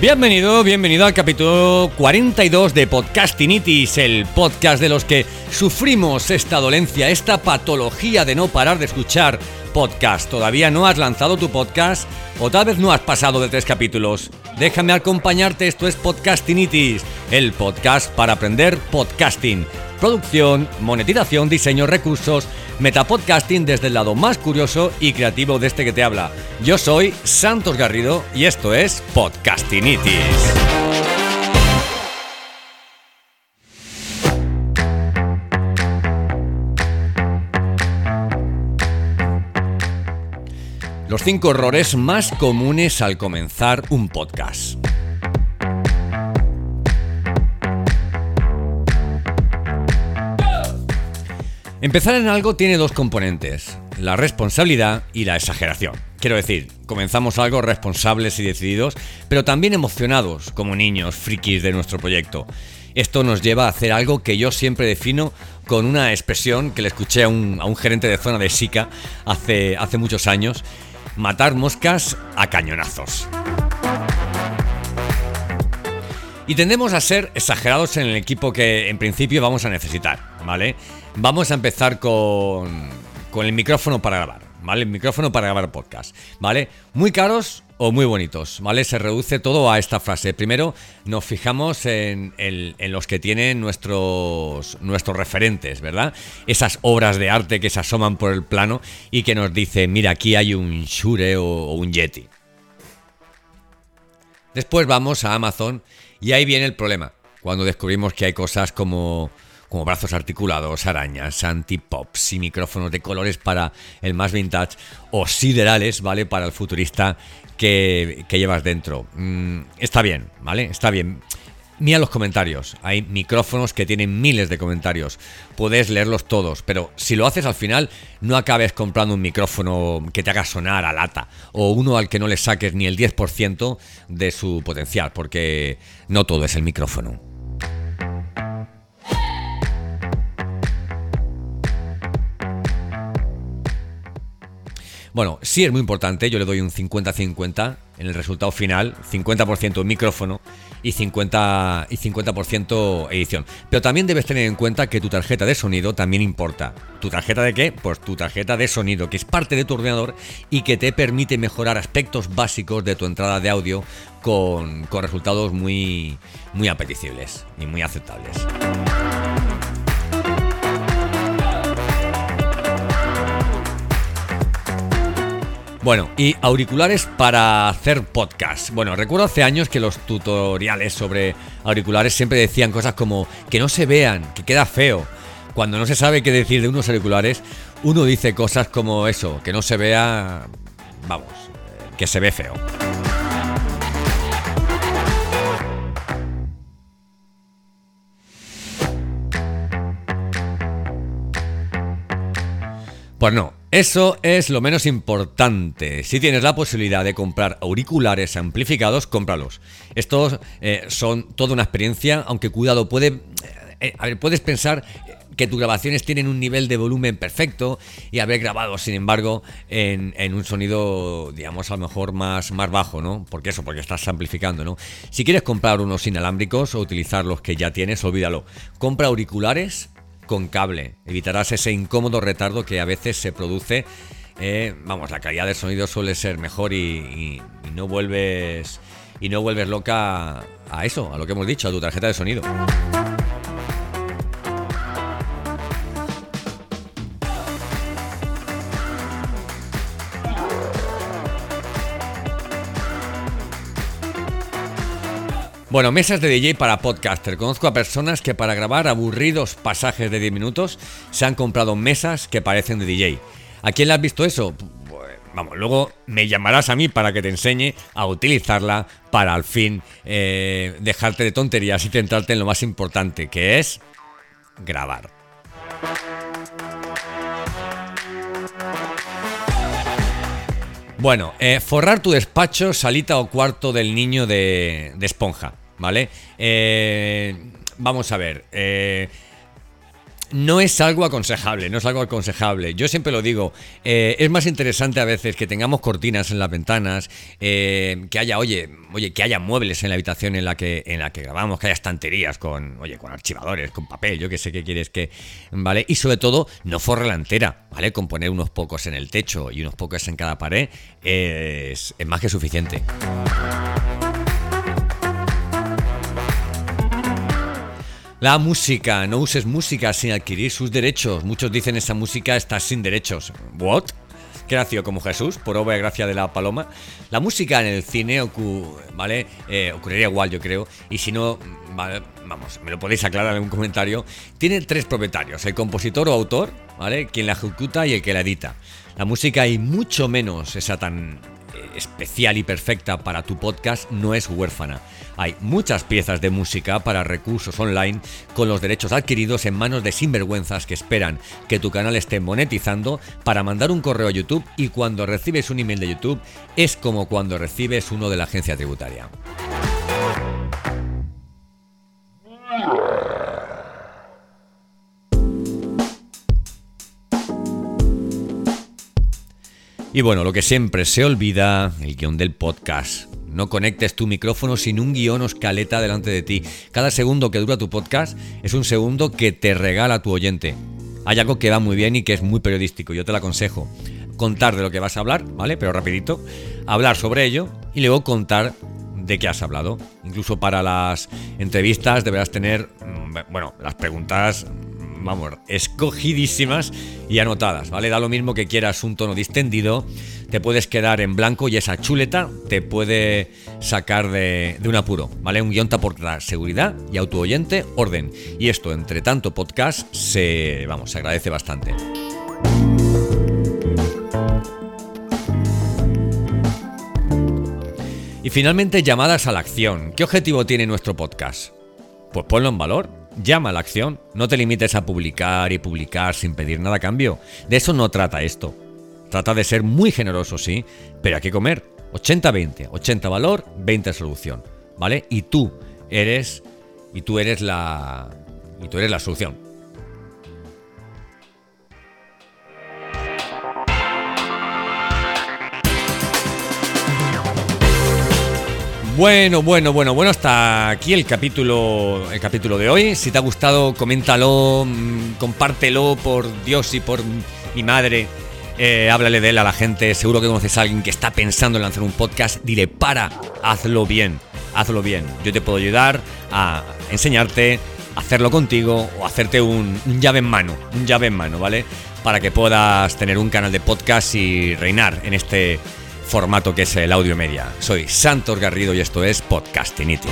Bienvenido, bienvenido al capítulo 42 de Podcastinitis, el podcast de los que sufrimos esta dolencia, esta patología de no parar de escuchar podcast. ¿Todavía no has lanzado tu podcast? ¿O tal vez no has pasado de tres capítulos? Déjame acompañarte, esto es Podcastinitis, el podcast para aprender podcasting. Producción, monetización, diseño, recursos, metapodcasting desde el lado más curioso y creativo de este que te habla. Yo soy Santos Garrido y esto es Podcastinitis. Los cinco errores más comunes al comenzar un podcast. Empezar en algo tiene dos componentes, la responsabilidad y la exageración. Quiero decir, comenzamos algo responsables y decididos, pero también emocionados, como niños frikis de nuestro proyecto. Esto nos lleva a hacer algo que yo siempre defino con una expresión que le escuché a un, gerente de zona de Sica hace, hace muchos años, matar moscas a cañonazos. Y tendemos a ser exagerados en el equipo que en principio vamos a necesitar, ¿vale? Vamos a empezar con, con el micrófono para grabar, ¿vale? El micrófono para grabar podcast, ¿vale? Muy caros o muy bonitos, ¿vale? Se reduce todo a esta frase. Primero nos fijamos en, los que tienen nuestros, nuestros referentes, ¿verdad? Esas obras de arte que se asoman por el plano y que nos dicen, mira, aquí hay un Shure o un Yeti. Después vamos a Amazon y ahí viene el problema, cuando descubrimos que hay cosas como, como brazos articulados, arañas, antipops y micrófonos de colores para el más vintage o siderales, ¿vale? Para el futurista que, llevas dentro. Mm, está bien, ¿vale? Está bien. Mira los comentarios. Hay micrófonos que tienen miles de comentarios. Puedes leerlos todos, pero si lo haces al final, no acabes comprando un micrófono que te haga sonar a lata o uno al que no le saques ni el 10% de su potencial, porque no todo es el micrófono. Bueno, sí es muy importante, yo le doy un 50-50 en el resultado final, 50% micrófono y 50%, y 50 edición. Pero también debes tener en cuenta que tu tarjeta de sonido también importa. ¿Tu tarjeta de qué? Pues tu tarjeta de sonido, que es parte de tu ordenador y que te permite mejorar aspectos básicos de tu entrada de audio con, con resultados muy, muy apetecibles y muy aceptables. Bueno, y auriculares para hacer podcast. Bueno, recuerdo hace años que los tutoriales sobre auriculares siempre decían cosas como que no se vean, que queda feo. Cuando no se sabe qué decir de unos auriculares, uno dice cosas como eso, que no se vea, vamos, que se ve feo. Pues no, eso es lo menos importante. Si tienes la posibilidad de comprar auriculares amplificados, cómpralos. Estos eh, son toda una experiencia, aunque cuidado, eh, eh, puedes pensar que tus grabaciones tienen un nivel de volumen perfecto y haber grabado, sin embargo, en, un sonido, digamos, a lo mejor más, más bajo, ¿no? Porque eso, porque estás amplificando, ¿no? Si quieres comprar unos inalámbricos o utilizar los que ya tienes, olvídalo. Compra auriculares con cable. Evitarás ese incómodo retardo que a veces se produce. Eh, vamos, la calidad del sonido suele ser mejor y, no vuelves y no vuelves loca a eso, a lo que hemos dicho, a tu tarjeta de sonido. Bueno, mesas de DJ para podcaster. Conozco a personas que para grabar aburridos pasajes de 10 minutos se han comprado mesas que parecen de DJ. ¿A quién le has visto eso? Vamos, luego me llamarás a mí para que te enseñe a utilizarla para al fin eh, dejarte de tonterías y centrarte en lo más importante, que es grabar. Bueno, eh, forrar tu despacho, salita o cuarto del niño de, esponja, ¿vale? Eh, vamos a ver. Eh, no es algo aconsejable, no es algo aconsejable. Yo siempre lo digo, eh, es más interesante a veces que tengamos cortinas en las ventanas, eh, que haya, oye, oye, que haya muebles en la habitación en la que en la que grabamos, que haya estanterías con, oye, con archivadores, con papel, yo que sé qué quieres que, ¿vale? Y sobre todo, no forre la entera, ¿vale? Con poner unos pocos en el techo y unos pocos en cada pared es, es más que suficiente. La música, no uses música sin adquirir sus derechos. Muchos dicen esa música está sin derechos. ¿What? ¿Qué nació como Jesús, por obra y gracia de la paloma. La música en el cine ¿vale? Eh, ocurriría igual, yo creo. Y si no, vamos, me lo podéis aclarar en un comentario. Tiene tres propietarios: el compositor o autor, ¿vale? Quien la ejecuta y el que la edita. La música, y mucho menos esa tan especial y perfecta para tu podcast no es huérfana. Hay muchas piezas de música para recursos online con los derechos adquiridos en manos de sinvergüenzas que esperan que tu canal esté monetizando para mandar un correo a YouTube y cuando recibes un email de YouTube es como cuando recibes uno de la agencia tributaria. Y bueno, lo que siempre se olvida, el guion del podcast. No conectes tu micrófono sin un guion o escaleta delante de ti. Cada segundo que dura tu podcast es un segundo que te regala tu oyente. Hay algo que va muy bien y que es muy periodístico, yo te lo aconsejo. Contar de lo que vas a hablar, ¿vale? Pero rapidito. Hablar sobre ello y luego contar de qué has hablado. Incluso para las entrevistas deberás tener, mm, bueno, las preguntas vamos, escogidísimas y anotadas, ¿vale? Da lo mismo que quieras un tono distendido, te puedes quedar en blanco y esa chuleta te puede sacar de, un apuro, ¿vale? Un guion te aportará seguridad y a tu oyente orden. Y esto, entre tanto podcast, se, vamos, se agradece bastante. Y finalmente, llamadas a la acción. ¿Qué objetivo tiene nuestro podcast? Pues ponlo en valor llama a la acción. No te limites a publicar y publicar sin pedir nada a cambio. De eso no trata esto. Trata de ser muy generoso, sí, pero hay que comer. 80-20. 80 valor, 20 solución. ¿Vale? Y tú eres. Y tú eres la. Y tú eres la solución. Bueno, bueno, bueno, bueno, hasta aquí el capítulo, el capítulo de hoy. Si te ha gustado, coméntalo, mm, compártelo por Dios y por mi madre. Eh, háblale de él a la gente. Seguro que conoces a alguien que está pensando en lanzar un podcast. Dile, para, hazlo bien, hazlo bien. Yo te puedo ayudar a enseñarte, hacerlo contigo o hacerte un, un llave en mano, un llave en mano, ¿vale? Para que puedas tener un canal de podcast y reinar en este formato que es el audio media. Soy Santos Garrido y esto es Podcastinity.